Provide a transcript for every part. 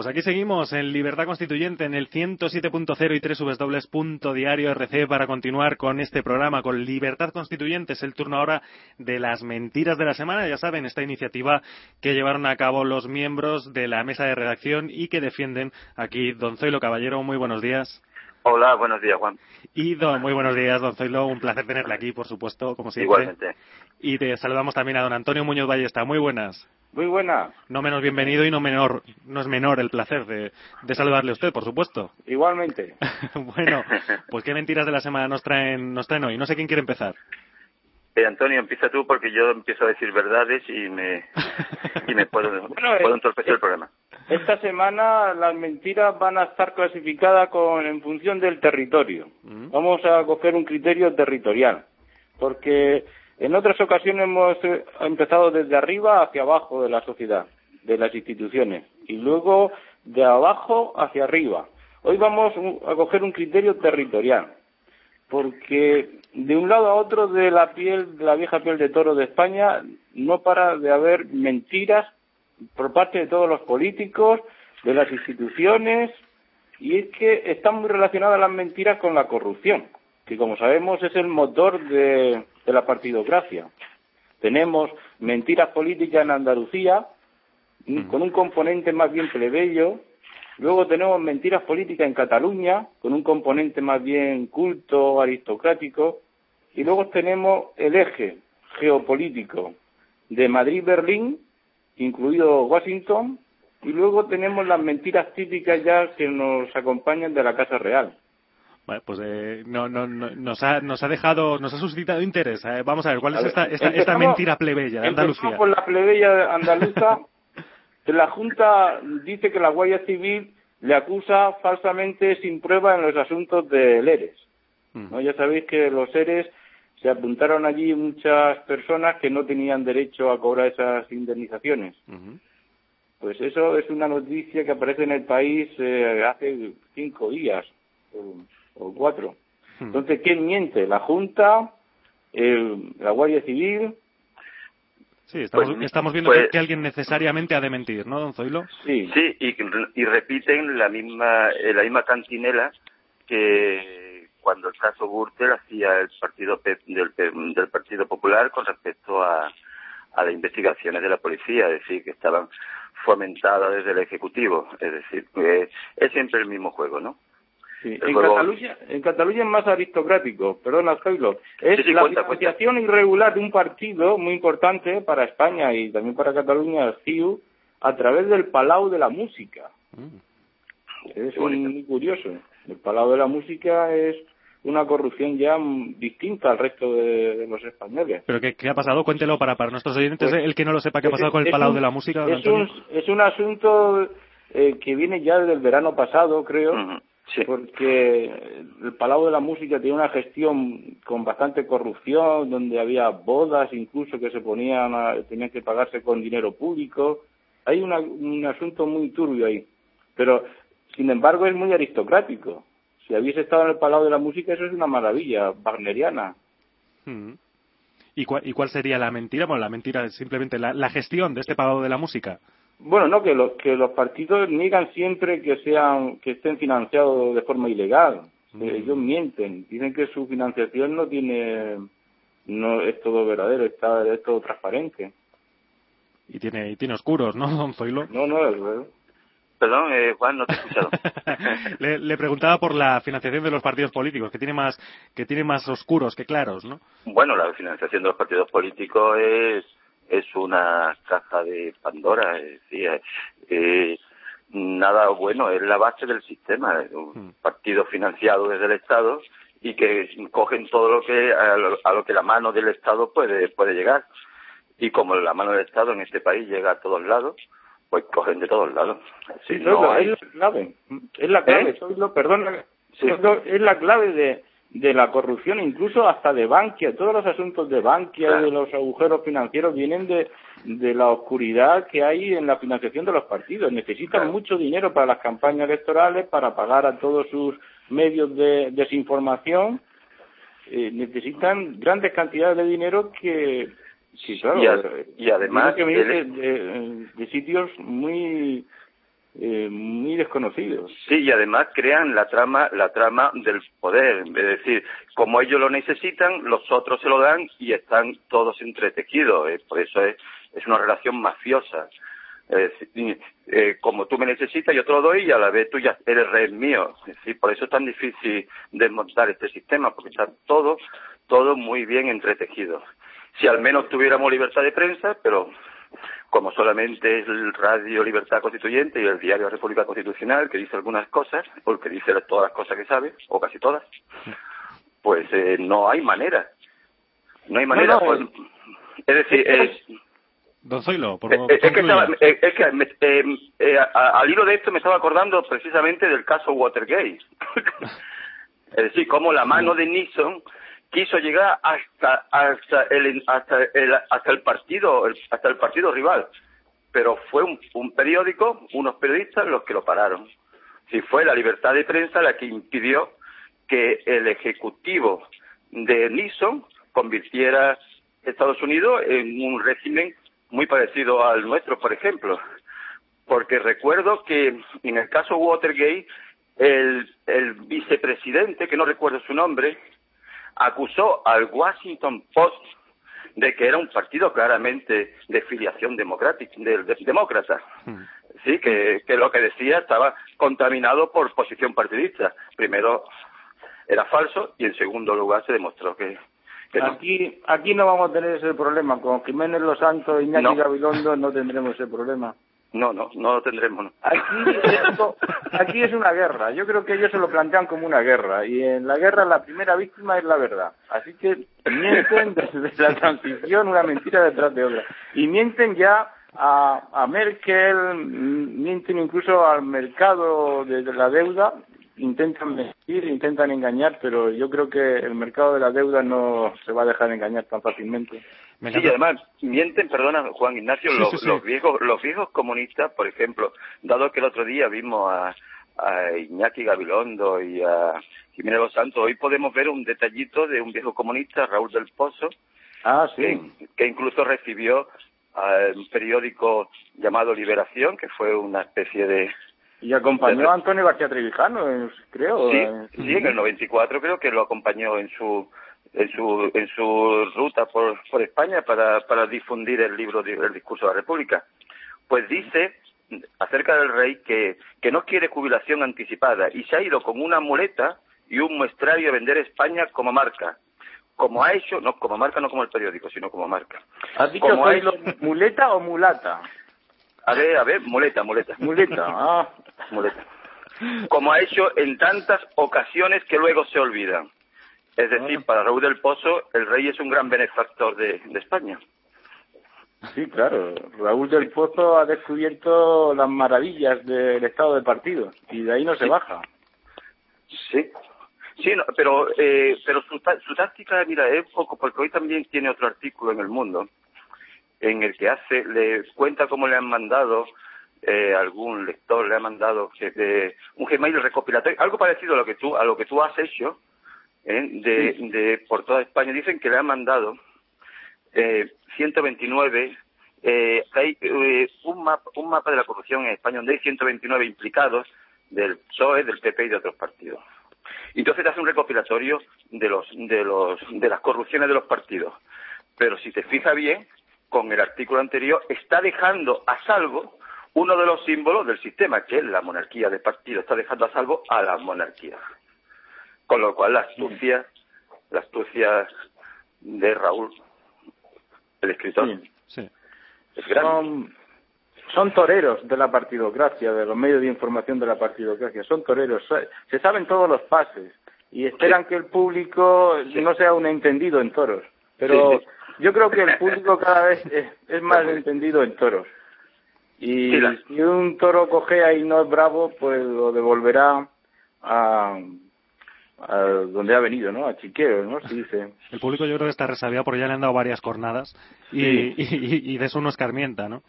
Pues aquí seguimos en Libertad Constituyente en el 107.0 y rc para continuar con este programa, con Libertad Constituyente. Es el turno ahora de las mentiras de la semana. Ya saben, esta iniciativa que llevaron a cabo los miembros de la mesa de redacción y que defienden aquí don Zoilo Caballero. Muy buenos días. Hola, buenos días, Juan. Y don, muy buenos días, don Zoilo. Un placer tenerle aquí, por supuesto, como siempre. Igualmente. Y te saludamos también a don Antonio Muñoz Ballesta. Muy buenas. Muy buena. No menos bienvenido y no menor, no es menor el placer de, saludarle a usted, por supuesto. Igualmente. bueno, pues qué mentiras de la semana nos traen, nos traen hoy. No sé quién quiere empezar. Eh, Antonio, empieza tú porque yo empiezo a decir verdades y me, y me puedo, puedo eh, entorpecer el programa. Esta semana las mentiras van a estar clasificadas con, en función del territorio. Mm. Vamos a coger un criterio territorial, porque en otras ocasiones hemos eh, empezado desde arriba hacia abajo de la sociedad, de las instituciones, y luego de abajo hacia arriba. Hoy vamos a coger un criterio territorial, porque de un lado a otro de la piel, de la vieja piel de toro de España, no para de haber mentiras por parte de todos los políticos, de las instituciones, y es que están muy relacionadas las mentiras con la corrupción, que como sabemos es el motor de, de la partidocracia. Tenemos mentiras políticas en Andalucía, con un componente más bien plebeyo. Luego tenemos mentiras políticas en Cataluña, con un componente más bien culto, aristocrático. Y luego tenemos el eje geopolítico de Madrid-Berlín, incluido Washington. Y luego tenemos las mentiras típicas ya que nos acompañan de la Casa Real pues eh, no, no, nos, ha, nos ha dejado, nos ha suscitado interés. Eh. Vamos a ver, ¿cuál es esta, esta, mentira plebeya de Andalucía? por la plebeya andaluza. La Junta dice que la Guardia Civil le acusa falsamente sin prueba en los asuntos de ERES. Mm. ¿no? Ya sabéis que los ERES se apuntaron allí muchas personas que no tenían derecho a cobrar esas indemnizaciones. Pues eso es una noticia que aparece en el país eh, hace cinco días o cuatro. Hmm. Entonces, ¿quién miente? ¿La Junta? ¿La Guardia Civil? Sí, estamos, pues, estamos viendo pues que, alguien necesariamente ha de mentir, ¿no, don Zoilo? Sí, sí y, repiten la misma, eh, la misma cantinela que cuando el caso Gürtel hacía el partido del, del Partido Popular con respecto a, a las investigaciones de la policía, es decir, que estaban fomentadas desde el Ejecutivo. Es decir, es siempre el mismo juego, ¿no? En, Cataluña, en Cataluña es más aristocrático, perdona, Zoilo. Es la financiación irregular de un partido muy importante para España y también para Cataluña, CIU, a través del Palau de la Música. Mm. Es muy curioso. El Palau de la Música es una corrupción ya distinta al resto de, los españoles. ¿Pero qué, ha pasado? Cuéntelo para, para nuestros oyentes, pues, el que no lo sepa qué ha pasado con el Palau de la Música. Es un, es un asunto eh, que viene ya desde el verano pasado, creo, porque el Palau de la Música tiene una gestión con bastante corrupción, donde había bodas incluso que se ponían, tenían que pagarse con dinero público. Hay un asunto muy turbio ahí, pero sin embargo es muy aristocrático. Si habéis estado en el Palau de la Música, eso es una maravilla, wagneriana. Mm. ¿Y, cuál, ¿Y cuál sería la mentira? Bueno, la mentira es simplemente la gestión de este Palau de la Música. Bueno, no, que, que los partidos niegan siempre que sean que estén financiados de forma ilegal. Mm. Ellos mienten, dicen que su financiación no tiene, no es todo verdadero, está, es todo transparente. Y tiene, y tiene oscuros, ¿no, don Zoilo? No, no, es verdad. Perdón, eh, Juan, no te he escuchado. le, le, preguntaba por la financiación de los partidos políticos, que tiene más que tiene más oscuros que claros, ¿no? Bueno, la financiación de los partidos políticos es es una caja de Pandora, es decir, eh, nada bueno, es la base del sistema, un hmm. partido financiado desde el Estado y que cogen todo lo que a lo, que la mano del Estado puede puede llegar y como la mano del Estado en este país llega a todos lados pues cogen de todos lados sí, no es la clave es la clave ¿Eh? perdón es la clave de de la corrupción, incluso hasta de Bankia. Todos los asuntos de Bankia, de los agujeros financieros, vienen de, de la oscuridad que hay en la financiación de los partidos. Necesitan mucho dinero para las campañas electorales, para pagar a todos sus medios de desinformación. Eh, necesitan grandes cantidades de dinero que, sí, claro, y, además que de, de, sitios muy eh, muy desconocidos. Sí, y además crean la trama, la trama del poder. Es decir, como ellos lo necesitan, los otros se lo dan y están todos entretejidos. Por eso es, es una relación mafiosa. Eh, como tú me necesitas, yo te lo doy y a la vez tú ya eres rey mío. Es por eso es tan difícil desmontar este sistema, porque está todo, todo muy bien entretejido. Si al menos tuviéramos libertad de prensa, pero como solamente es el Radio Libertad Constituyente y el Diario República Constitucional, que dice algunas cosas, o que dice todas las cosas que sabe, o casi todas, pues eh, no hay manera. No hay manera. Pues, es decir, es, Don Zoilo, por, favor. es, que, es que al hilo de esto me estaba acordando precisamente del caso Watergate. es decir, como la mano de Nixon quiso llegar hasta hasta el hasta el hasta el partido hasta el partido rival. Pero fue un, un periódico unos periodistas los que lo pararon. Si fue la libertad de prensa la que impidió que el ejecutivo de Nixon convirtiera Estados Unidos en un régimen muy parecido al nuestro por ejemplo. Porque recuerdo que en el caso Watergate el, el vicepresidente que no recuerdo su nombre acusó al Washington Post de que era un partido claramente de filiación democrática, de, demócrata. Hmm. Sí, que, que lo que decía estaba contaminado por posición partidista. Primero era falso y en segundo lugar se demostró que, aquí aquí no vamos a tener ese problema con Jiménez Los Santos y Iñaki Gabilondo no tendremos ese problema no, no, no lo tendremos. Aquí, es una guerra. Yo creo que ellos se lo plantean como una guerra. Y en la guerra la primera víctima es la verdad. Así que mienten desde la transición una mentira detrás de otra. Y mienten ya a, a Merkel, mienten incluso al mercado de, la deuda. Intentan mentir, intentan engañar, pero yo creo que el mercado de la deuda no se va a dejar engañar tan fácilmente. Sí, y además mienten, perdona Juan Ignacio, los, viejos los viejos comunistas, por ejemplo, dado que el otro día vimos a, a Iñaki Gabilondo y a Jiménez Los Santos, hoy podemos ver un detallito de un viejo comunista, Raúl del Pozo, ah, sí. que, incluso recibió un periódico llamado Liberación, que fue una especie de... Y acompañó a Antonio García Trevijano, creo. Sí, sí, en el 94 creo que lo acompañó en su en su, en su ruta por, por España para, para difundir el libro del discurso de la República. Pues dice acerca del rey que, que no quiere jubilación anticipada y se ha ido con una muleta y un muestrario a vender España como marca. Como ha hecho, no como marca, no como el periódico, sino como marca. ¿Has dicho como muleta o mulata? A ver, a ver, muleta, muleta. Muleta, ah. Muleta. Como ha hecho en tantas ocasiones que luego se olvidan. Es decir, para Raúl del Pozo, el rey es un gran benefactor de, España. Sí, claro. Raúl del Pozo ha descubierto las maravillas del estado de partido y de ahí no se baja. Sí. Sí, pero eh, pero su, su táctica, mira, es poco, porque hoy también tiene otro artículo en El Mundo en el que hace, le cuenta cómo le han mandado eh, algún lector le ha mandado que, un Gmail recopilatorio, algo parecido a lo que tú a lo que tú has hecho, ¿eh? de, de, por toda España. Dicen que le han mandado eh, 129, eh, hay eh, un, mapa, un mapa de la corrupción en España donde hay 129 implicados del PSOE, del PP y de otros partidos. Y entonces te hace un recopilatorio de los, de los, de las corrupciones de los partidos. Pero si te fijas bien, con el artículo anterior, está dejando a salvo uno de los símbolos del sistema, que es la monarquía de partido, está dejando a salvo a la monarquía. Con lo cual la astucia, la astucia de Raúl, el escritor, es grande. Son, toreros de la partidocracia, de los medios de información de la partidocracia, son toreros, se saben todos los pases y esperan que el público no sea un entendido en toros. Pero yo creo que el público cada vez es, más entendido en toros. Y si un toro cojea y no es bravo, pues lo devolverá a, a donde ha venido, ¿no? A Chiquero, ¿no? Sí, dice. El público yo creo que está resabiado porque ya le han dado varias cornadas y, de eso no escarmienta, ¿no?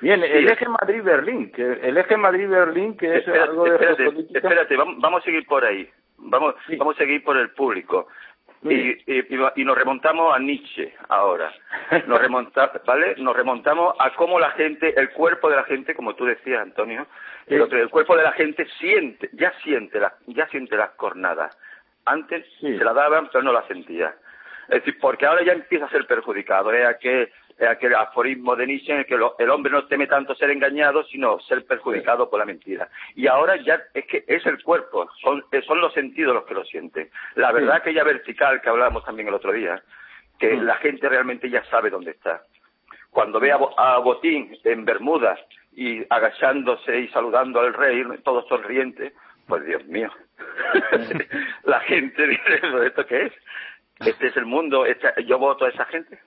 Bien, el eje Madrid-Berlín, que el eje Madrid-Berlín, que es algo de espérate, espérate, vamos, a seguir por ahí. Vamos, vamos a seguir por el público. Y, nos remontamos a Nietzsche ahora. Nos, remonta, ¿vale? nos remontamos a cómo la gente, el cuerpo de la gente, como tú decías, Antonio, el, cuerpo de la gente siente, ya siente, la, ya siente las cornadas. Antes se la daban, pero no la sentía. Es decir, porque ahora ya empieza a ser perjudicado. Es aquel, aquel aforismo de Nietzsche en el que el hombre no teme tanto ser engañado, sino ser perjudicado por la mentira. Y ahora ya es que es el cuerpo, son, son los sentidos los que lo sienten. La verdad que ya vertical que hablábamos también el otro día, que la gente realmente ya sabe dónde está. Cuando ve a, Botín en Bermudas y agachándose y saludando al rey, todo sonriente, pues Dios mío, la gente dice, ¿esto qué es? este es el mundo, yo voto a esa gente.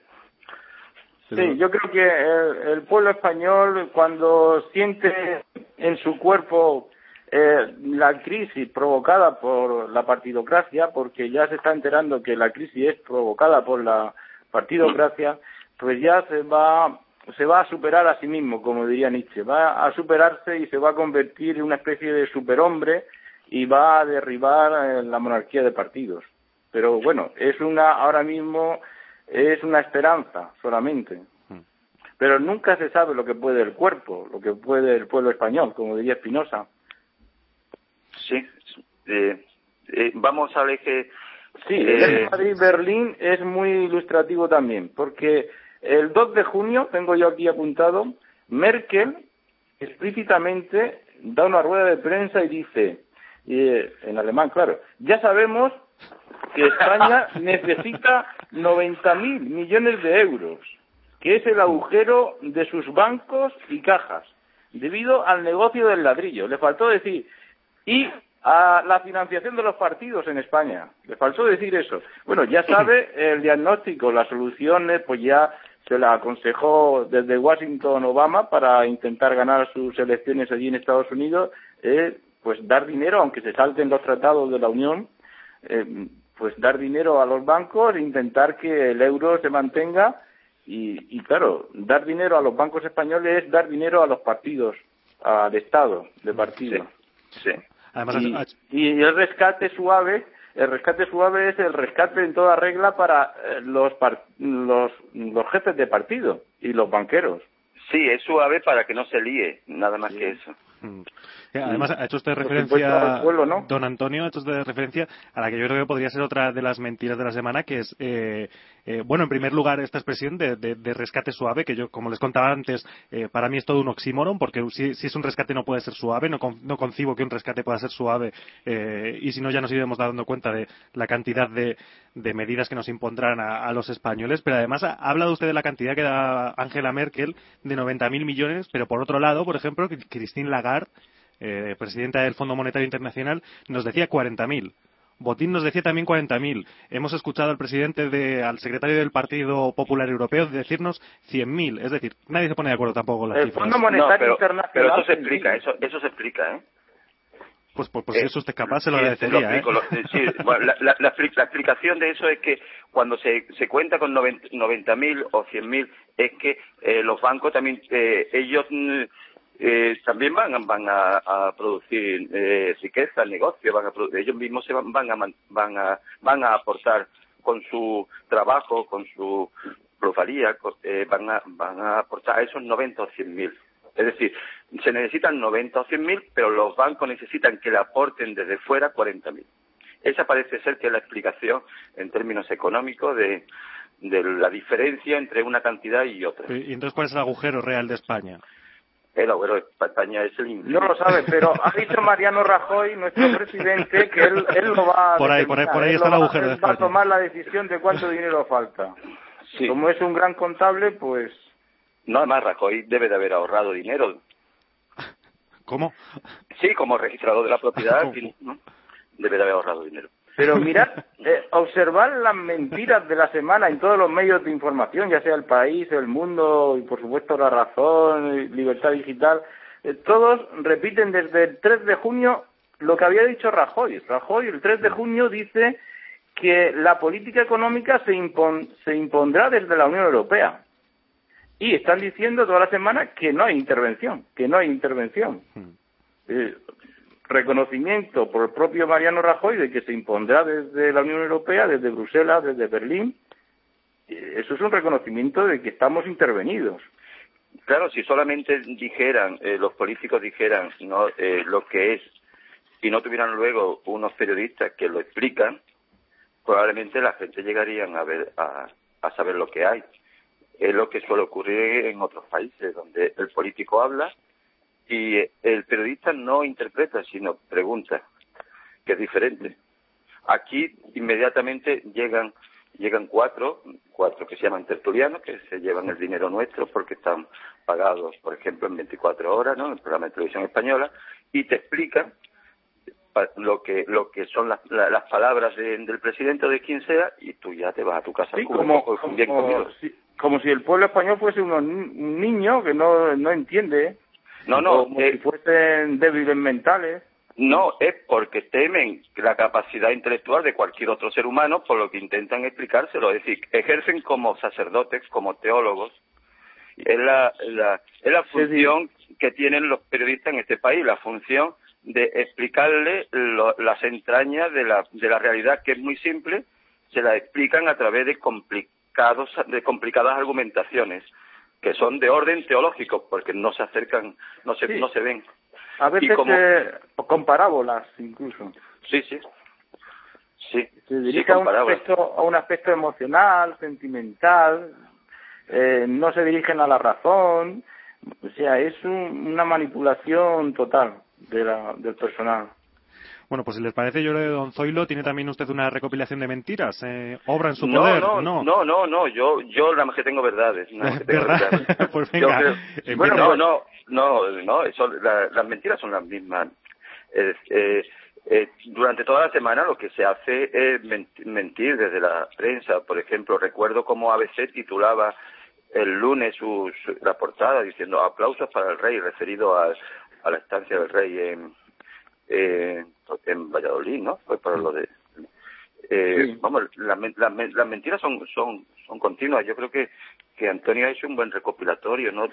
Sí, yo creo que el, pueblo español cuando siente en su cuerpo eh, la crisis provocada por la partidocracia, porque ya se está enterando que la crisis es provocada por la partidocracia, pues ya se va se va a superar a sí mismo, como diría Nietzsche, va a superarse y se va a convertir en una especie de superhombre y va a derribar eh, la monarquía de partidos. Pero bueno, es una, ahora mismo es una esperanza solamente. Hmm. Pero nunca se sabe lo que puede el cuerpo, lo que puede el pueblo español, como diría Espinosa. Sí, eh, eh, vamos a ver que... Sí, eh, Madrid-Berlín es muy ilustrativo también, porque el 2 de junio, tengo yo aquí apuntado, Merkel explícitamente da una rueda de prensa y dice, en alemán, claro, ya sabemos que España necesita 90.000 millones de euros, que es el agujero de sus bancos y cajas, debido al negocio del ladrillo. Le faltó decir, y a la financiación de los partidos en España. Le faltó decir eso. Bueno, ya sabe el diagnóstico, las soluciones, pues ya se la aconsejó desde Washington Obama para intentar ganar sus elecciones allí en Estados Unidos, eh, pues dar dinero, aunque se salten los tratados de la Unión, eh, pues dar dinero a los bancos, intentar que el euro se mantenga y, claro, dar dinero a los bancos españoles es dar dinero a los partidos, al Estado de partido. Sí. y, el rescate suave, el rescate suave es el rescate en toda regla para eh, los, los, los jefes de partido y los banqueros. Sí, es suave para que no se líe, nada más que eso. Además, ha hecho usted referencia, don Antonio, ha hecho usted referencia a la que yo creo que podría ser otra de las mentiras de la semana, que es, eh, eh, bueno, en primer lugar, esta expresión de, rescate suave, que yo, como les contaba antes, eh, para mí es todo un oxímoron, porque si, es un rescate no puede ser suave, no, no concibo que un rescate pueda ser suave, y si no ya nos iremos dando cuenta de la cantidad de, medidas que nos impondrán a, los españoles, pero además ha, hablado usted de la cantidad que da Angela Merkel de 90.000 millones, pero por otro lado, por ejemplo, Christine Lagarde eh, presidenta del Fondo Monetario Internacional, nos decía 40.000. Botín nos decía también 40.000. Hemos escuchado al presidente, de, al secretario del Partido Popular Europeo decirnos 100.000. Es decir, nadie se pone de acuerdo tampoco con las el Fondo Monetario pero, Internacional. Pero eso se explica, eso, eso se explica, ¿eh? Pues, pues, pues si eso usted capaz, se lo agradecería. ¿eh? sí, la, la, explicación de eso es que cuando se, se cuenta con 90.000 o 100.000 es que eh, los bancos también, eh, ellos mm, eh, también van, van a, producir eh, riqueza negocio, van a ellos mismos se van, van, a, van, a, van a aportar con su trabajo, con su plusvalía, eh, van, a, van a aportar esos 90 o 100 mil. Es decir, se necesitan 90 o 100 mil, pero los bancos necesitan que le aporten desde fuera 40 mil. Esa parece ser que es la explicación en términos económicos de, de la diferencia entre una cantidad y otra. ¿Y entonces cuál es el agujero real de España? El agujero de España es el No lo sabe, pero ha dicho Mariano Rajoy, nuestro presidente, que él, él lo va a. Por ahí, por ahí, está el agujero de España. Va a tomar la decisión de cuánto dinero falta. Sí. Como es un gran contable, pues. No, además Rajoy debe de haber ahorrado dinero. ¿Cómo? Sí, como registrador de la propiedad, debe de haber ahorrado dinero. Pero mirad, eh, observar las mentiras de la semana en todos los medios de información, ya sea el país, el mundo y por supuesto la razón, libertad digital, eh, todos repiten desde el 3 de junio lo que había dicho Rajoy. Rajoy el 3 de junio dice que la política económica se, se impondrá desde la Unión Europea. Y están diciendo toda la semana que no hay intervención, que no hay intervención. Hmm. Eh, reconocimiento por el propio Mariano Rajoy de que se impondrá desde la Unión Europea, desde Bruselas, desde Berlín. Eso es un reconocimiento de que estamos intervenidos. Claro, si solamente dijeran, eh, los políticos dijeran no, eh, lo que es y no tuvieran luego unos periodistas que lo explican, probablemente la gente llegaría a, ver, a saber lo que hay. Es lo que suele ocurrir en otros países, donde el político habla y el periodista no interpreta, sino pregunta, que es diferente. Aquí inmediatamente llegan llegan cuatro, cuatro que se llaman tertulianos, que se llevan el dinero nuestro porque están pagados, por ejemplo, en 24 horas, ¿no? En el programa de televisión española, y te explican lo que lo que son las, las palabras del presidente o de quien sea y tú ya te vas a tu casa como, como, si, el pueblo español fuese un niño que no, no entiende no no como si fuesen débiles mentales no, es porque temen la capacidad intelectual de cualquier otro ser humano, por lo que intentan explicárselo. Es decir, ejercen como sacerdotes, como teólogos. Es la, la, es la función que tienen los periodistas en este país, la función de explicarle las entrañas de la, de la realidad, que es muy simple, se la explican a través de, complicados, de complicadas argumentaciones, que son de orden teológico, porque no se acercan, no se, no se ven. A veces eh, con parábolas incluso. Sí, sí. Sí, se dirige a, un aspecto, a un aspecto emocional, sentimental, eh, no se dirigen a la razón, o sea, es una manipulación total de la, del personal. Bueno, pues si les parece, yo de Don Zoilo, ¿tiene también usted una recopilación de mentiras? Eh, ¿Obra en su poder? No, no, no, no, yo, yo nada más que tengo verdades. pues venga, bueno, no, no, no, no, eso, las mentiras son las mismas. Eh, eh, durante toda la semana lo que se hace es mentir desde la prensa. Por ejemplo, recuerdo cómo ABC titulaba el lunes su, la portada diciendo aplausos para el rey, referido a, a la estancia del rey en, eh, en Valladolid, ¿no? Fue para lo de... Eh, Vamos, las, las, mentiras son, son, son continuas. Yo creo que, que Antonio ha hecho un buen recopilatorio, ¿no?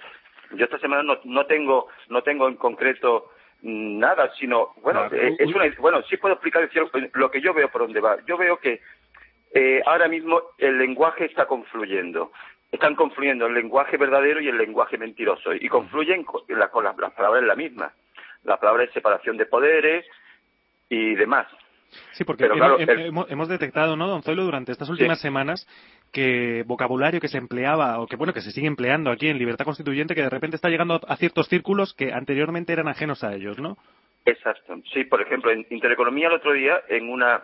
Yo esta semana no, no tengo, no tengo en concreto nada, sino, bueno, eh, es una, bueno, sí puedo explicar lo que yo veo por dónde va. Yo veo que eh, ahora mismo el lenguaje está confluyendo. Están confluyendo el lenguaje verdadero y el lenguaje mentiroso. Y confluyen con, con las, las palabras la misma la palabra es separación de poderes y demás. Sí, porque hemos, detectado, ¿no, don Zoilo, durante estas últimas semanas que vocabulario que se empleaba, o que bueno, que se sigue empleando aquí en Libertad Constituyente, que de repente está llegando a ciertos círculos que anteriormente eran ajenos a ellos, ¿no? Exacto. Sí, por ejemplo, en Intereconomía el otro día, en una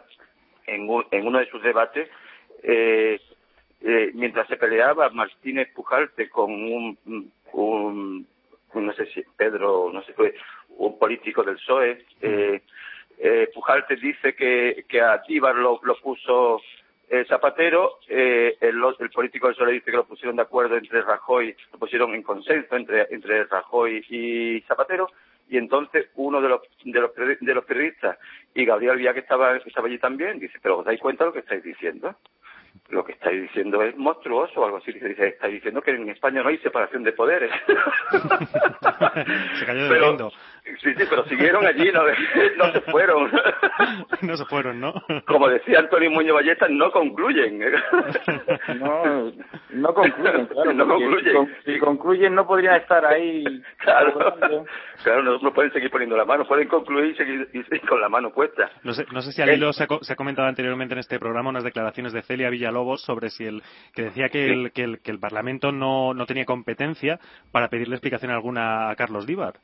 en, uno de sus debates, eh, eh, mientras se peleaba Martínez Pujalte con un, un no sé si Pedro, no sé, fue un político del PSOE. Eh, eh, Pujalte dice que, que a Tíbar lo, lo puso eh, Zapatero, eh, el, el, político del dice que lo pusieron de acuerdo entre Rajoy, lo pusieron en consenso entre, entre Rajoy y Zapatero, y entonces uno de los, de los, de los periodistas, y Gabriel Vía que estaba, que estaba allí también, dice, pero ¿os dais cuenta de lo que estáis diciendo? Lo que estáis diciendo es monstruoso o algo así. Dice, estáis diciendo que en España no hay separación de poderes. se cayó de pero, Sí, sí, pero siguieron allí, no, no se fueron. no se fueron, ¿no? Como decía Antonio Muñoz Ballesta, no concluyen. no, no concluyen, claro. No concluyen. Si, concluyen no podrían estar ahí. Claro, claro no, no, pueden seguir poniendo la mano, pueden concluir y seguir, con la mano puesta. No sé, no sé si al hilo se ha, se ha comentado anteriormente en este programa unas declaraciones de Celia Villalobos sobre si el que decía que, el, que, el, que el Parlamento no, no tenía competencia para pedirle explicación alguna a Carlos Díbar.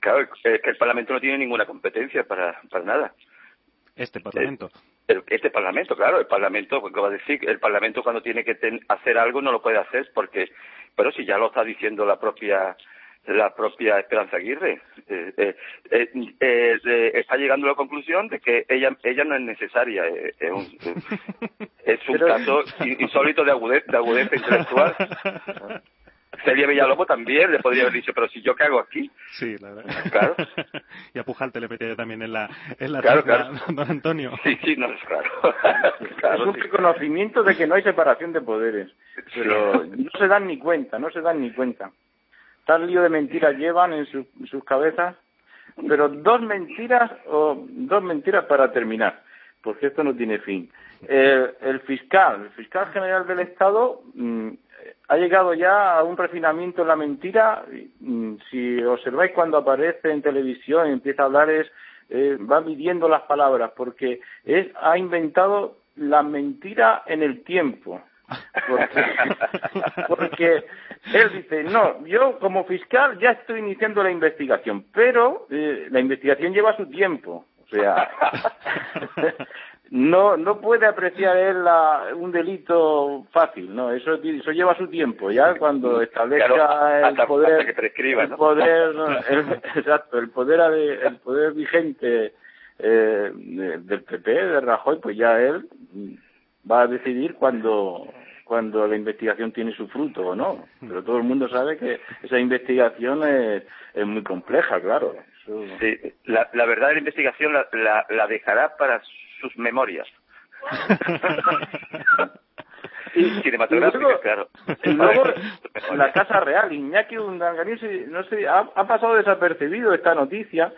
Claro, es que el Parlamento no tiene ninguna competencia para, para nada. Este Parlamento. este Parlamento, claro, el Parlamento, ¿qué va a decir? El Parlamento cuando tiene que hacer algo no lo puede hacer porque, pero si ya lo está diciendo la propia la propia Esperanza Aguirre eh, eh, eh, está llegando a la conclusión de que ella ella no es necesaria es un, es un caso insólito de agudeza, de agudeza intelectual Celia Villalobos también le podría haber dicho, pero si yo qué hago aquí. Sí, la verdad. Claro. y a Pujalte le metía también en la, en la claro, claro. don Antonio. Sí, sí, no, es claro. claro es un reconocimiento de que no hay separación de poderes. Pero no se dan ni cuenta, no se dan ni cuenta. Tal lío de mentiras llevan en, sus cabezas. pero dos mentiras o dos mentiras para terminar, porque esto no tiene fin. el fiscal, el fiscal general del Estado mm, ha llegado ya a un refinamiento en la mentira. Mm, si observáis cuando aparece en televisión y empieza a hablar es eh, va midiendo las palabras porque es ha inventado la mentira en el tiempo. Porque, él dice, no, yo como fiscal ya estoy iniciando la investigación, pero eh, la investigación lleva su tiempo. O sea, no no puede apreciar él la, un delito fácil, no, eso, eso lleva su tiempo, ya cuando establezca el poder, que prescriba, el poder, exacto, el poder, el poder vigente eh, del PP, de Rajoy, pues ya él va a decidir cuando cuando la investigación tiene su fruto o no. Pero todo el mundo sabe que esa investigación es, es muy compleja, claro. Sí, la, la verdad la investigación la, la, dejará para sus memorias. y, cinematográficas, claro. Y luego la Casa Real, Iñaki Undangarín, no sé, ha, ha pasado desapercibido esta noticia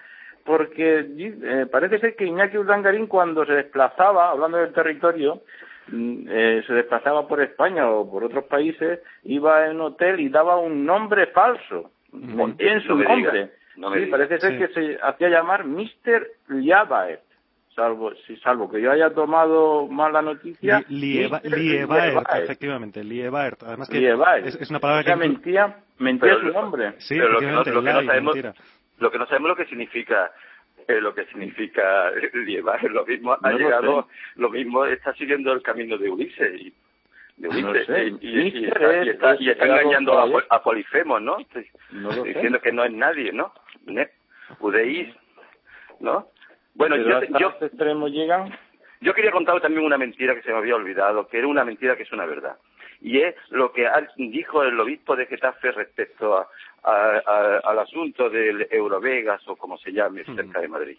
porque eh, parece ser que Iñaki Urdangarín cuando se desplazaba, hablando del territorio, eh, se desplazaba por España o por otros países, iba en un hotel y daba un nombre falso, en su nombre. sí, parece ser que se hacía llamar Mr. Liabaert, salvo, si, salvo que yo haya tomado mal la noticia. Liebaert, efectivamente, Liebaert. Además que Es, una palabra que... mentía, mentía su nombre. Sí, pero lo que no, sabemos lo que no sabemos lo que significa eh, lo que significa llevar lo mismo. Ha llegado lo mismo está siguiendo el camino de Ulises y de Ulises y, está, engañando a, Polifemo no, diciendo que no es nadie no Udeís no bueno yo, yo extremos llegan. yo quería contar también una mentira que se me había olvidado que era una mentira que es una verdad y es lo que dijo el obispo de Getafe respecto a, al asunto del Eurovegas o como se llame cerca de Madrid.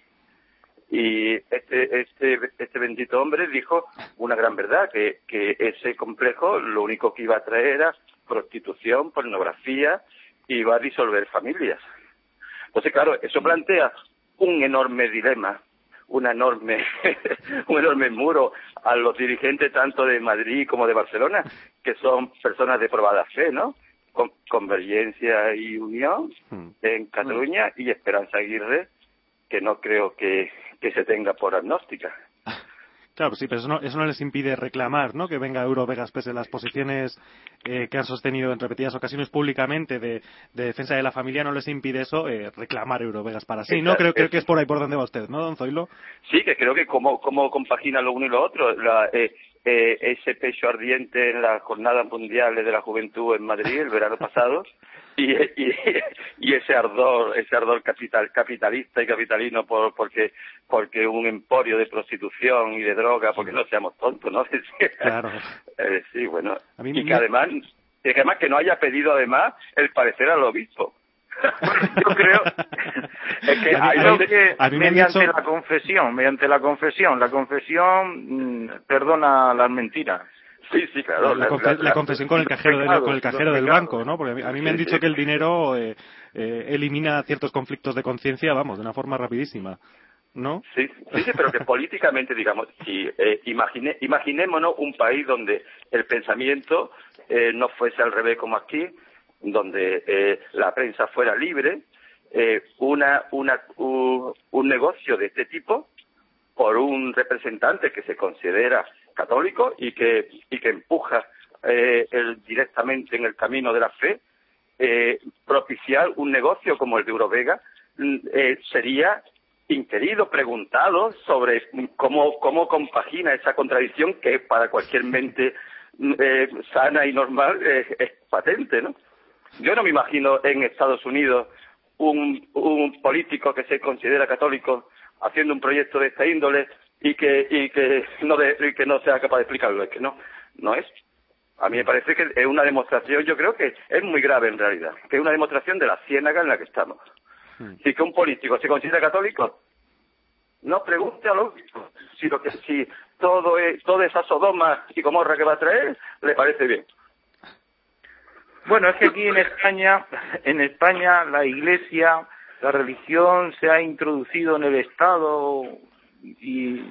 Y este, este, este bendito hombre dijo una gran verdad, que, que ese complejo lo único que iba a traer era prostitución, pornografía, y iba a disolver familias. Entonces, claro, eso plantea un enorme dilema una enorme, un enorme muro a los dirigentes tanto de Madrid como de Barcelona, que son personas de probada fe, ¿no? Con, Convergencia y Unión hmm. en Cataluña y Esperanza Aguirre, que no creo que, que se tenga por agnóstica. Claro, sí, pero eso no, eso no les impide reclamar, ¿no? Que venga Eurovegas pese a las posiciones eh, que han sostenido en repetidas ocasiones públicamente de, defensa de la familia, no les impide eso eh, reclamar Eurovegas para sí, ¿no? Creo, creo, que es por ahí por donde va usted, ¿no, don Zoilo? Sí, que creo que como, como compagina lo uno y lo otro. La, eh, eh, ese pecho ardiente en la Jornada Mundial de la Juventud en Madrid el verano pasado y, y, y ese ardor ese ardor capital, capitalista y capitalino por, porque porque un emporio de prostitución y de droga porque no seamos tontos no claro. Eh, sí bueno y que además y que además que no haya pedido además el parecer al obispo. Yo creo es que, hay que mediante la confesión, mediante la confesión, la confesión mm, perdona las mentiras. Sí, sí, claro. La, confesión con el cajero, del, con el cajero del banco, ¿no? Porque a mí, me han dicho que el dinero eh, eh, elimina ciertos conflictos de conciencia, vamos, de una forma rapidísima. ¿No? Sí, sí, pero que políticamente, digamos, si eh, imagine, imaginémonos un país donde el pensamiento eh, no fuese al revés como aquí, donde eh, la prensa fuera libre, eh, una, una, un negocio de este tipo por un representante que se considera católico y que, y que empuja eh, el, directamente en el camino de la fe, eh, propiciar un negocio como el de Eurovega mm, eh, sería inquirido, preguntado sobre cómo, cómo compagina esa contradicción que para cualquier mente mm, eh, sana y normal es patente, ¿no? Yo no me imagino en Estados Unidos un, un político que se considera católico haciendo un proyecto de esta índole y que, y que, no, de, que no sea capaz de explicarlo. Es que no, no es. A mí me parece que es una demostración, yo creo que es muy grave en realidad, que es una demostración de la ciénaga en la que estamos. Hmm. Si que un político se considera católico, no pregunte a los si, lo que, si todo es, toda esa Sodoma y Gomorra que va a traer le parece bien. Bueno, es que aquí en España, en España la Iglesia la religión se ha introducido en el Estado y,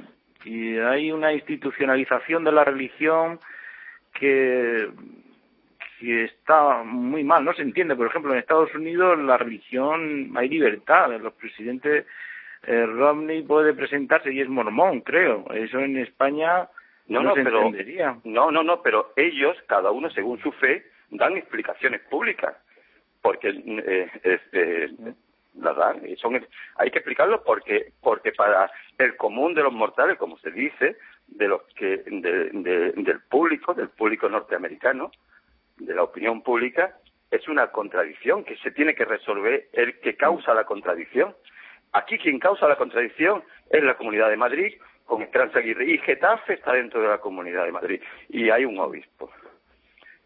y hay una institucionalización de la religión que, que está muy mal, no se entiende. Por ejemplo, en Estados Unidos la religión hay libertad, los presidentes eh, Romney puede presentarse y es mormón, creo. Eso en España no, no, se pero, entendería. No, no, no, pero ellos, cada uno según su fe, dan explicaciones públicas. Porque eh, este, las dan. Y son, hay que explicarlo porque, porque para el común de los mortales, como se dice, de los que, de, del público, del público norteamericano, de la opinión pública, es una contradicción que se tiene que resolver el que causa la contradicción. Aquí quien causa la contradicción es la Comunidad de Madrid con Esperanza Aguirre y Getafe está dentro de la Comunidad de Madrid y hay un obispo.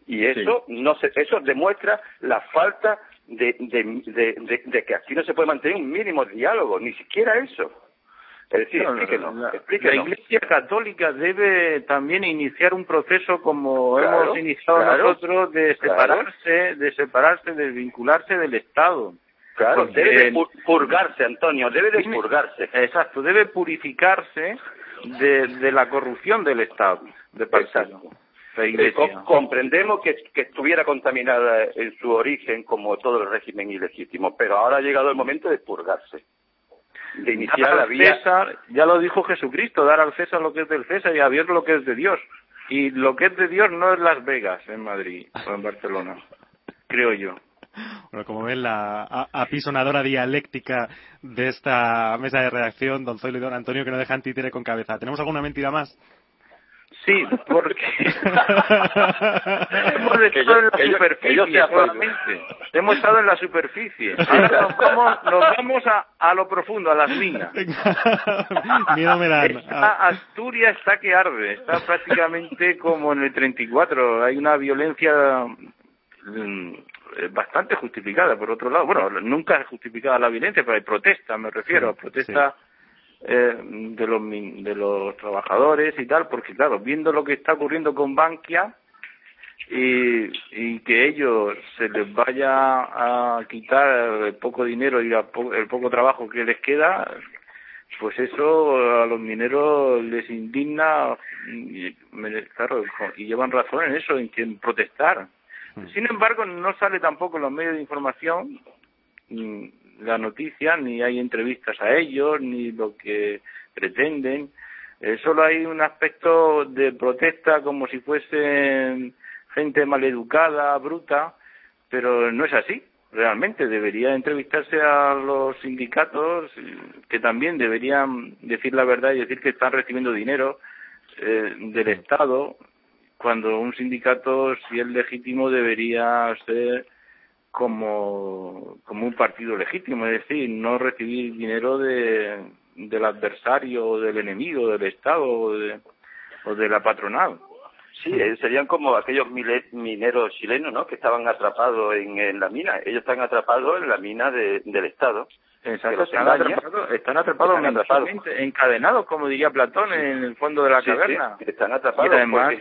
Y eso no se, eso demuestra la falta de, de, de, que aquí no se puede mantener un mínimo diálogo, ni siquiera eso. Es decir, explíquenos, La Iglesia Católica debe también iniciar un proceso como hemos iniciado nosotros de separarse, de separarse, de vincularse del Estado. Claro, debe de purgarse, Antonio, debe de purgarse. Exacto, debe purificarse de, de la corrupción del Estado, de Exacto. Eh, comprendemos que, que, estuviera contaminada en su origen como todo el régimen ilegítimo, pero ahora ha llegado el momento de purgarse, de iniciar la vía. César, ya lo dijo Jesucristo, dar al César lo que es del César y a Dios lo que es de Dios. Y lo que es de Dios no es Las Vegas en Madrid o en Barcelona, creo yo. Bueno, como ven, la apisonadora dialéctica de esta mesa de redacción, don Zoilo y don Antonio, que no dejan títere con cabeza. ¿Tenemos alguna mentira más? Sí, porque hemos estado en la superficie solamente. Hemos estado en la superficie. Ahora nos vamos, nos vamos a, a lo profundo, a las minas. Miedo me dan. Asturias está que arde. Está prácticamente como en el 34. Hay una violencia mm, bastante justificada, por otro lado. Bueno, nunca es justificada la violencia, pero hay protesta, me refiero, a protesta eh, de, los, de los trabajadores y tal, porque claro, viendo lo que está ocurriendo con Bankia y, y que ellos se les vaya a quitar el poco dinero y el poco trabajo que les queda, pues eso a los mineros les indigna y, claro, y llevan razón en eso, en protestar. Hmm. Sin embargo, no sale tampoco en los medios de información la noticia, ni hay entrevistas a ellos, ni lo que pretenden. Eh, solo hay un aspecto de protesta como si fuesen gente maleducada, bruta, pero no es así. Realmente debería entrevistarse a los sindicatos que también deberían decir la verdad y decir que están recibiendo dinero eh, del Estado cuando un sindicato, si es legítimo, debería ser como, como un partido legítimo, es decir, no recibir dinero de, del adversario o del enemigo, del Estado o de, o de la patronal. Sí, eh, serían como aquellos mineros chilenos, ¿no? Que estaban atrapados en, en la mina. Ellos están atrapados en la mina de, del Estado. Exacto, están atrapados, están atrapados, encadenados, como diría Platón, en el fondo de la caverna. están atrapados. además,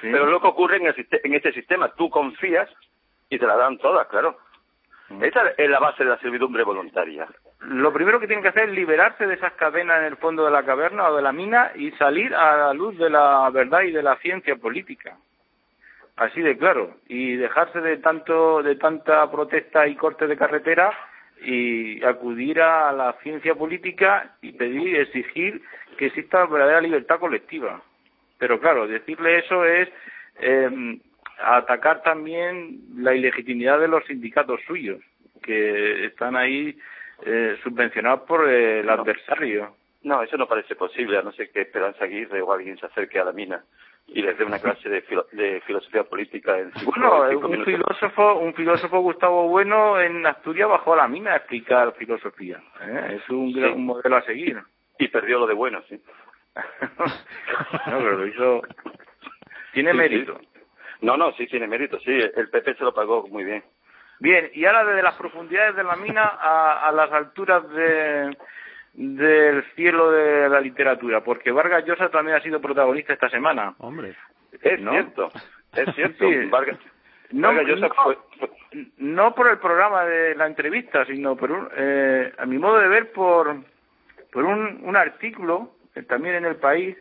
Pero lo que ocurre en, el, en este sistema, tú confías y te la dan todas, claro. Mm. Esa es la base de la servidumbre voluntaria. Lo primero que tienen que hacer es liberarse de esas cadenas en el fondo de la caverna o de la mina y salir a la luz de la verdad y de la ciencia política. Así de claro. Y dejarse de tanto, de tanta protesta y corte de carretera y acudir a la ciencia política y pedir, exigir que exista verdadera libertad colectiva. Pero claro, decirle eso es eh, atacar también la ilegitimidad de los sindicatos suyos, que están ahí eh, subvencionados por el adversario. No, eso no parece posible, a no ser que Esperanza Aguirre o alguien se acerque a la mina y les dé una clase de, de filosofía política en Bueno, un filósofo, un filósofo Gustavo Bueno en Asturias bajó a la mina a explicar filosofía. ¿eh? Es un, un modelo a seguir. Y perdió lo de bueno, sí. no, pero lo hizo... Tiene mérito. No, no, sí tiene mérito, sí, el PP se lo pagó muy bien. Bien, y ahora desde las profundidades de la mina a, a las alturas de, del cielo de la literatura, porque Vargas Llosa también ha sido protagonista esta semana. Hombre. Es cierto, es cierto. Vargas, No, no, por el programa de la entrevista, sino por un, eh, a mi modo de ver por, por un, un artículo eh, también en el país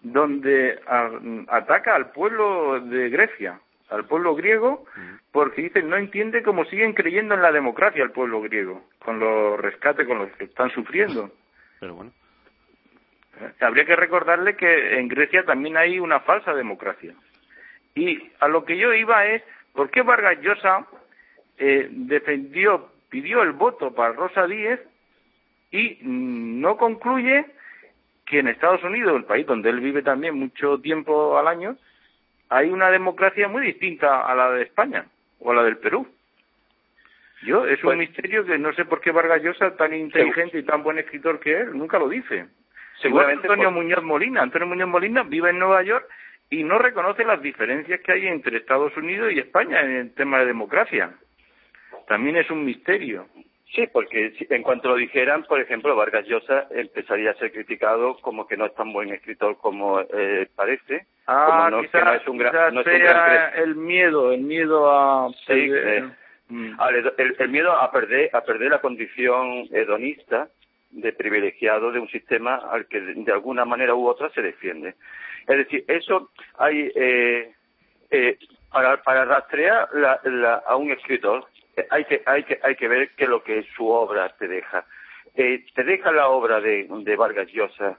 donde ataca al pueblo de Grecia, al pueblo griego, porque dicen no entiende cómo siguen creyendo en la democracia el pueblo griego, con los rescates con los que están sufriendo. Pero bueno. Eh, habría que recordarle que en Grecia también hay una falsa democracia. Y a lo que yo iba es, ¿por qué Vargas Llosa eh, defendió, pidió el voto para Rosa Díez y no concluye que en Estados Unidos, el país donde él vive también mucho tiempo al año, hay una democracia muy distinta a la de España o a la del Perú. Yo, es un pues misterio que no sé por qué Vargas Llosa, tan inteligente y tan buen escritor que él, nunca lo dice. Seguramente Antonio Muñoz Molina. Antonio Muñoz Molina vive en Nueva York y no reconoce las diferencias que hay entre Estados Unidos y España en el tema de democracia. También es un misterio. Sí, porque en cuanto lo dijeran, por ejemplo, Vargas Llosa empezaría a ser criticado como que no es tan buen escritor como eh, parece. Ah, como no, que no es un gran, no el miedo, el miedo a... Sí, eh, mm. el, el, miedo a perder, a perder la condición hedonista de privilegiado de un sistema al que de alguna manera u otra se defiende. Es decir, eso hay eh, eh, para, para rastrear la, a un escritor hay que hay que hay que ver qué es lo que su obra te deja. Eh, te deja la obra de, de Vargas Llosa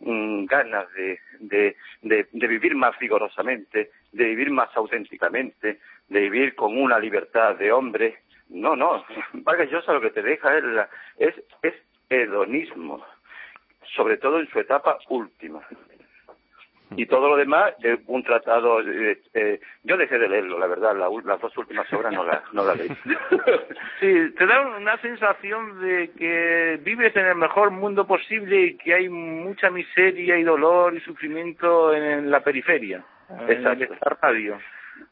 mm, ganas de, de, vivir más vigorosamente, de vivir más auténticamente, de vivir con una libertad de hombre. No, no. Vargas Llosa lo que te deja es, la, es, es hedonismo, sobre todo en su etapa última y todo lo demás es un tratado eh, eh, yo dejé de leerlo la verdad las dos últimas obras no las no la leí sí te da una sensación de que vives en el mejor mundo posible y que hay mucha miseria y dolor y sufrimiento en, la periferia Exacto. en esta radio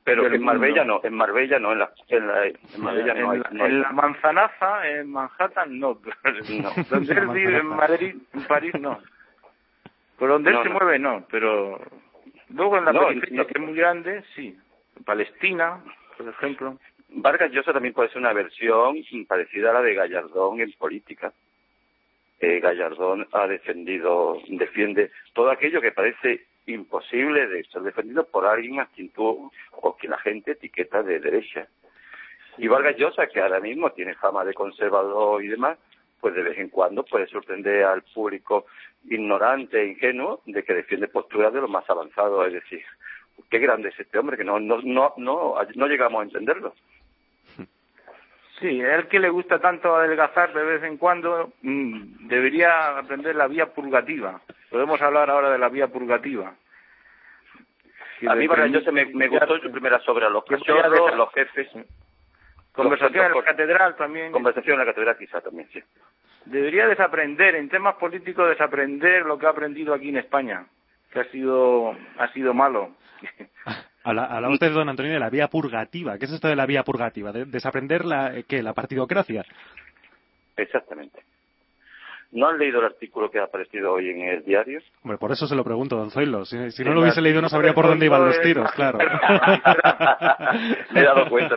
pero en Marbella no, en Marbella no, en la, en, la, en Marbella no, hay, En la Manzanaza, en Manhattan no, no. donde él vive en Madrid, en París no. Por donde él se mueve, no, pero luego en la periferia, que es muy grande, sí. Palestina, por ejemplo. Vargas Llosa también puede ser una versión parecida a la de Gallardón en política. Eh, Gallardón ha defendido, defiende todo aquello que parece imposible de ser defendido por alguien a quien tú o que la gente etiqueta de derecha. Y Vargas Llosa, que ahora mismo tiene fama de conservador y demás, pues de vez en cuando puede sorprender al público ignorante e ingenuo de que defiende posturas de lo más avanzado, es decir, qué grande es este hombre que no no no no, no llegamos a entenderlo. Sí, el que le gusta tanto adelgazar de vez en cuando mm, debería aprender la vía purgativa. Podemos hablar ahora de la vía purgativa. a mí, para yo se me, me gustó su primera obra, los cachorros, los jefes. Conversación en la catedral también. Conversación en la catedral quizá también, sí. Debería desaprender, en temas políticos, desaprender lo que ha aprendido aquí en España, que ha sido, ha sido malo. Habla, usted, don Antonio, de la vía purgativa. ¿Qué es esto de la vía purgativa? ¿Desaprender la, ¿qué? la partidocracia? Exactamente. ¿No han leído el artículo que ha aparecido hoy en el diario? Hombre, por eso se lo pregunto, don Zoilo. Si, no lo hubiese leído no sabría por dónde iban los tiros, claro. Me he dado cuenta.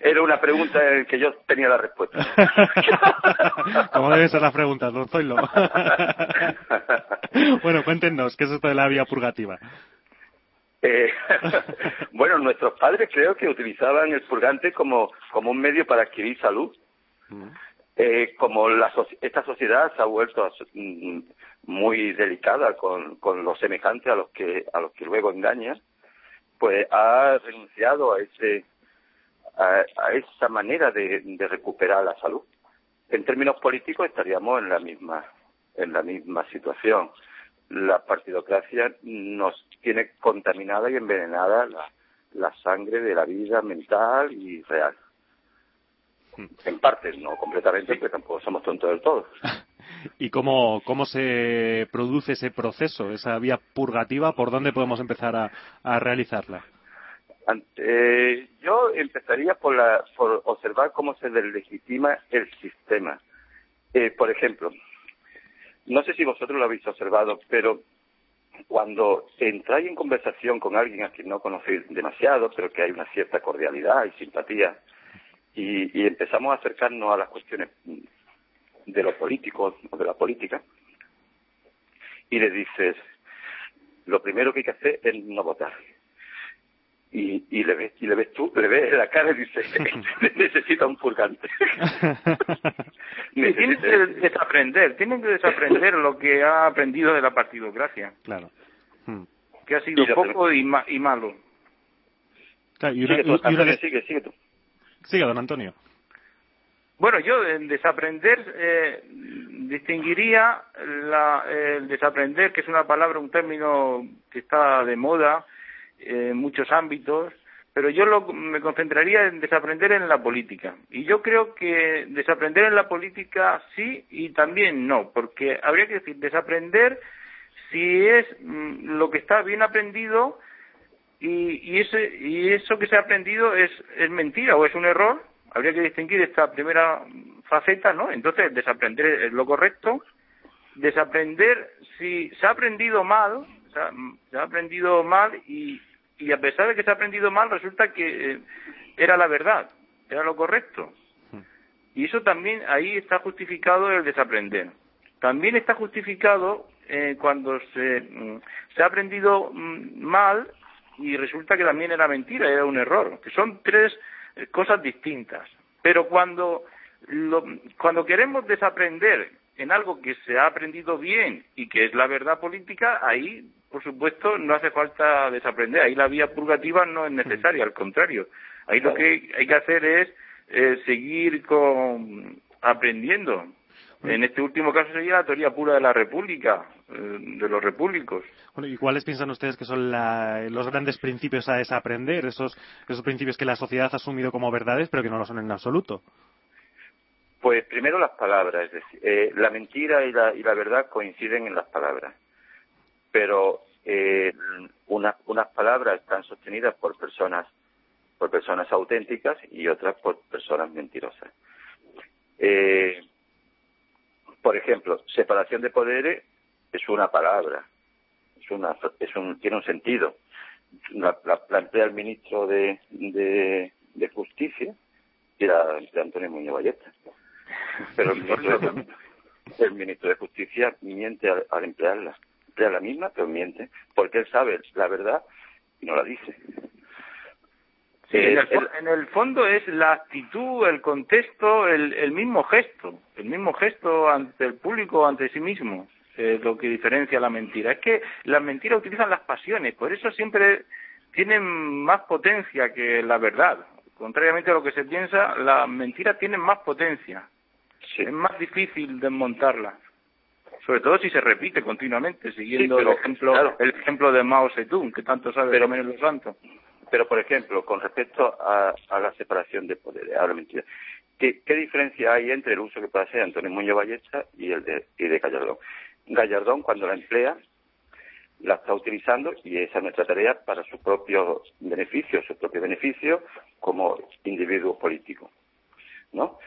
era una pregunta en que yo tenía la respuesta. ¿Cómo deben ser las preguntas, don Zoilo? bueno, cuéntenos, ¿qué es esto de la vía purgativa? Eh, bueno, nuestros padres creo que utilizaban el purgante como, como un medio para adquirir salud. Eh, como la, esta sociedad se ha vuelto mm, muy delicada con, con los semejantes a los que a los que luego engaña, pues ha renunciado a ese a, esa manera de, de, recuperar la salud. En términos políticos estaríamos en la misma en la misma situación. La partidocracia nos tiene contaminada y envenenada la, la sangre de la vida mental y real. En parte, no completamente, pero tampoco somos tontos del todo. ¿Y cómo, cómo se produce ese proceso, esa vía purgativa? ¿Por dónde podemos empezar a, a realizarla? Eh, yo empezaría por, la, por observar cómo se deslegitima el sistema. Eh, por ejemplo, no sé si vosotros lo habéis observado, pero cuando entráis en conversación con alguien a quien no conocéis demasiado, pero que hay una cierta cordialidad y simpatía, y, y empezamos a acercarnos a las cuestiones de lo político o de la política, y le dices, lo primero que hay que hacer es no votar. Y, y, le ves y le ves tú le ves la cara y dices necesita un purgante tienen que desaprender tienen que desaprender lo que ha aprendido de la partidocracia. Claro. Hmm. que ha sido poco y, y malo. Sigue, sigue, sigue tú sigue don Antonio bueno, yo en desaprender eh, distinguiría la, el desaprender, que es una palabra, un término que está de moda en muchos ámbitos, pero yo lo, me concentraría en desaprender en la política. Y yo creo que desaprender en la política sí y también no, porque habría que decir desaprender si es mm, lo que está bien aprendido y, y, ese, y eso que se ha aprendido es, es mentira o es un error habría que distinguir esta primera faceta, ¿no? Entonces, desaprender es lo correcto, desaprender si se ha aprendido mal, se ha, aprendido mal y, y, a pesar de que se ha aprendido mal, resulta que eh, era la verdad, era lo correcto. Y eso también, ahí está justificado el desaprender. También está justificado eh, cuando se, mm, se ha aprendido mm, mal y resulta que también era mentira, era un error. Que son tres cosas distintas. Pero cuando, cuando queremos desaprender en algo que se ha aprendido bien y que es la verdad política, ahí, por supuesto, no hace falta desaprender. Ahí la vía purgativa no es necesaria, al contrario. Ahí lo que hay que hacer es eh, seguir con, aprendiendo. En este último caso sería la teoría pura de la República, eh, de los repúblicos. ¿Y cuáles piensan ustedes que son los grandes principios a desaprender? Esos, esos principios que la sociedad ha asumido como verdades, pero que no lo son en absoluto. Pues primero las palabras, es decir, eh, la mentira y la, y la verdad coinciden en las palabras, pero eh, unas palabras están sostenidas por personas, por personas auténticas y otras por personas mentirosas. Eh, por ejemplo, separación de poderes es una palabra, es una, es un, tiene un sentido. La, la, emplea el ministro de, de, de Justicia, y era Antonio Muñoz Valleta. Pero el ministro, de, el ministro de Justicia miente al, emplearla. Emplea la misma, pero miente, porque él sabe la verdad y no la dice. Sí, en, el, en, el, fondo es la actitud, el contexto, el, el, mismo gesto, el mismo gesto ante el público, ante sí mismo, es lo que diferencia la mentira. Es que las mentiras utilizan las pasiones, por eso siempre tienen más potencia que la verdad. Contrariamente a lo que se piensa, las mentiras tienen más potencia. Es más difícil desmontarlas. Sobre todo si se repite continuamente, siguiendo el ejemplo el ejemplo de Mao Zedong, que tanto sabe pero, menos los santos. Pero, por ejemplo, con respecto a, la separación de poderes, a la mentira, ¿qué, diferencia hay entre el uso que puede hacer Antonio Muñoz Ballesta y el de, y de Gallardón? Gallardón, cuando la emplea, la está utilizando y esa es nuestra tarea para su propio beneficio, su propio beneficio como individuo político. ¿no?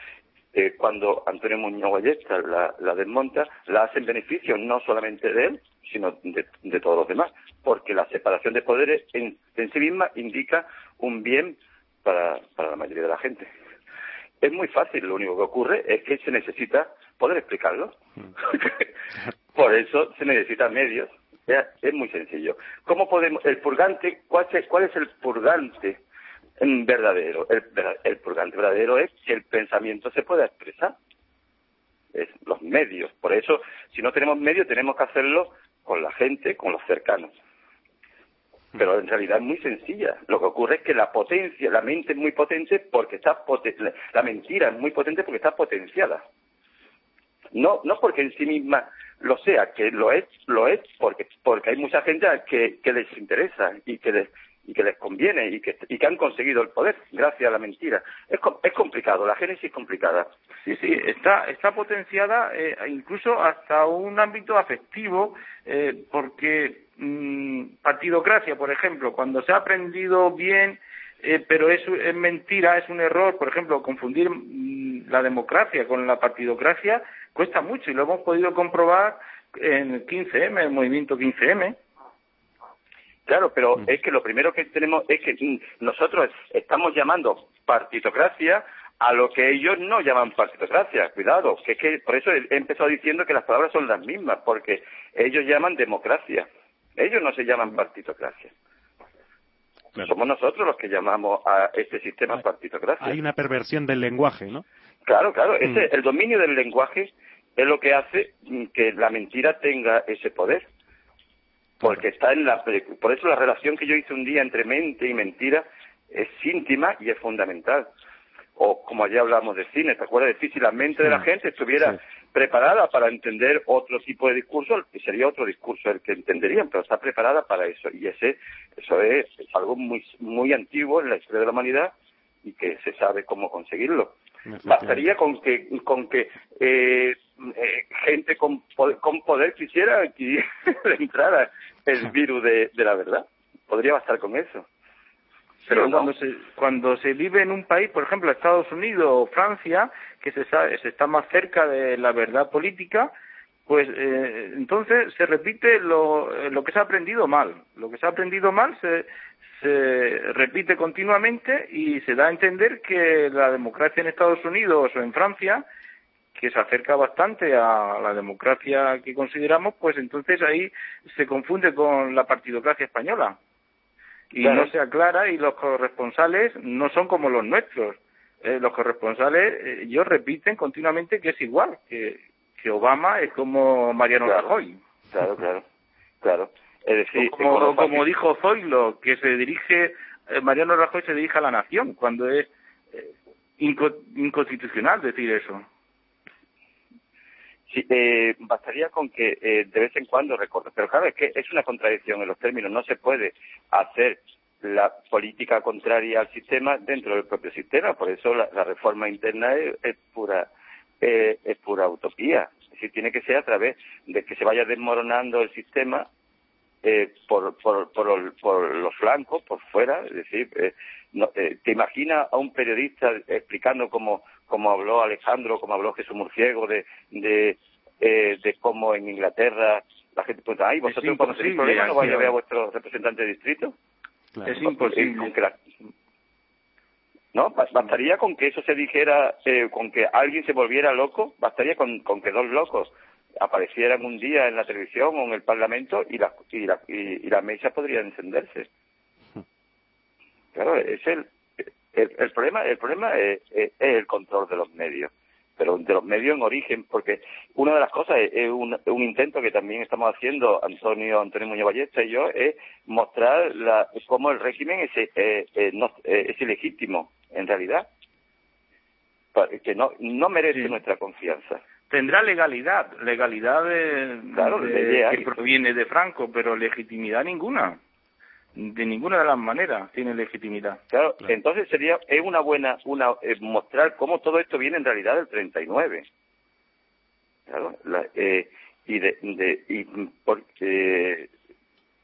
Eh, cuando Antonio Muñoz Ballesta la, la, desmonta, la hace en beneficio no solamente de él, sino de, todos los demás, porque la separación de poderes en, sí misma indica un bien para, para la mayoría de la gente. Es muy fácil, lo único que ocurre es que se necesita poder explicarlo. Por eso se necesitan medios. Es muy sencillo. ¿Cómo podemos, el purgante, cuál es, cuál es el purgante verdadero? El, purgante verdadero es que el pensamiento se pueda expresar. Es los medios. Por eso, si no tenemos medios, tenemos que hacerlo con la gente, con los cercanos. Pero en realidad es muy sencilla. Lo que ocurre es que la potencia, la mente es muy potente porque está la mentira es muy potente porque está potenciada. No, no porque en sí misma lo sea, que lo es, lo es porque, porque hay mucha gente que, que les interesa y que les, y que les conviene y que, y que han conseguido el poder gracias a la mentira. Es, es complicado, la génesis es complicada. Sí, sí, está, está potenciada eh, incluso hasta un ámbito afectivo, eh, porque mmm, partidocracia, por ejemplo, cuando se ha aprendido bien, eh, pero es, mentira, es un error, por ejemplo, confundir mm, la democracia con la partidocracia cuesta mucho y lo hemos podido comprobar en el 15M, el movimiento 15M Claro, pero mm. es que lo primero que tenemos es que nosotros estamos llamando partitocracia a lo que ellos no llaman partitocracia. Cuidado, que es que por eso he empezado diciendo que las palabras son las mismas, porque ellos llaman democracia. Ellos no se llaman partitocracia. Somos nosotros los que llamamos a este sistema partitocracia. Hay una perversión del lenguaje, ¿no? Claro, claro. Mm. el dominio del lenguaje es lo que hace que la mentira tenga ese poder. Porque está en la por eso la relación que yo hice un día entre mente y mentira es íntima y es fundamental. O como allá hablamos de cine te acuerdas de si la mente de la gente estuviera preparada para entender otro tipo de discurso sería otro discurso el que entenderían pero está preparada para eso. Y ese eso es, algo muy muy antiguo en la historia de la humanidad y que se sabe cómo conseguirlo bastaría con que con que eh, eh, gente con con poder quisiera que entrara el virus de, la verdad. Podría bastar con eso. Pero cuando, se, cuando se vive en un país, por ejemplo, Estados Unidos o Francia, que se, sabe, se está más cerca de la verdad política, pues eh, entonces se repite lo, lo que se ha aprendido mal. Lo que se ha aprendido mal se, se repite continuamente y se da a entender que la democracia en Estados Unidos o en Francia que se acerca bastante a la democracia que consideramos, pues entonces ahí se confunde con la partidocracia española. Y no se aclara y los corresponsales no son como los nuestros. Eh, los corresponsales, eh, ellos repiten continuamente que es igual, que, que Obama es como Mariano Rajoy. Claro, claro, claro. Es decir, como, como dijo Zoilo, que se dirige, eh, Mariano Rajoy se dirige a la nación, cuando es inconstitucional decir eso. Sí, eh, bastaría con que eh, de vez en cuando recorte. Pero claro, es que es una contradicción en los términos. No se puede hacer la política contraria al sistema dentro del propio sistema. Por eso la, reforma interna es, pura eh, es pura utopía. Es decir, tiene que ser a través de que se vaya desmoronando el sistema eh, por, por, por, por, los flancos, por fuera. Es decir, eh, no, eh, ¿te imaginas a un periodista explicando cómo como habló Alejandro, como habló Jesús Murciego, de, de, eh, de cómo en Inglaterra la gente pregunta, ay, ¿vosotros cuando tenéis problemas no vais a ver a vuestro representante de distrito? Es imposible. ¿No? Bastaría con que eso se dijera, eh, con que alguien se volviera loco, bastaría con, con que dos locos aparecieran un día en la televisión o en el Parlamento y la, y la, y, la mesa podría encenderse. Claro, es el, el, problema, el problema es, el control de los medios, pero de los medios en origen, porque una de las cosas es, un, intento que también estamos haciendo Antonio Antonio Muñoz Ballesta y yo es mostrar la, cómo el régimen es, eh, eh, eh, es ilegítimo en realidad, que no no merece nuestra confianza tendrá legalidad, legalidad claro, que proviene de Franco, pero legitimidad ninguna de ninguna de las maneras tiene legitimidad. Claro, entonces sería es una buena una eh, mostrar cómo todo esto viene en realidad del 39. Claro, eh, y de, de y porque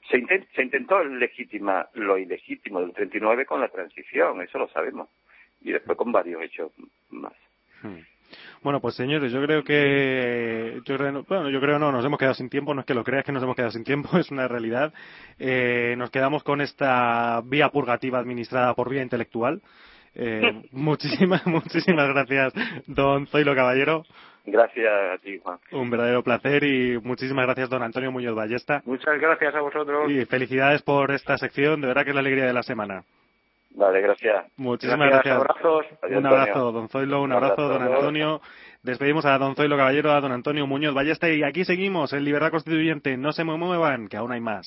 se, se intentó legitimar lo ilegítimo del 39 con la transición, eso lo sabemos, y después con varios hechos más. Hmm. Bueno, pues señores, yo creo que, yo creo, bueno, yo creo no, nos hemos quedado sin tiempo, no es que lo creas que nos hemos quedado sin tiempo, es una realidad. Eh, nos quedamos con esta vía purgativa administrada por vía intelectual. Eh, muchísimas, muchísimas gracias, don Zoilo Caballero. Gracias a ti, Juan. Un verdadero placer y muchísimas gracias, don Antonio Muñoz Ballesta. Muchas gracias a vosotros. Y felicidades por esta sección, de verdad que es la alegría de la semana. Vale, gracias. Muchísimas gracias. Abrazos. un abrazo, don Zoilo, un, abrazo, don Antonio. Despedimos a don Zoilo Caballero, a don Antonio Muñoz Ballesta y aquí seguimos en Libertad Constituyente. No se muevan, que aún hay más.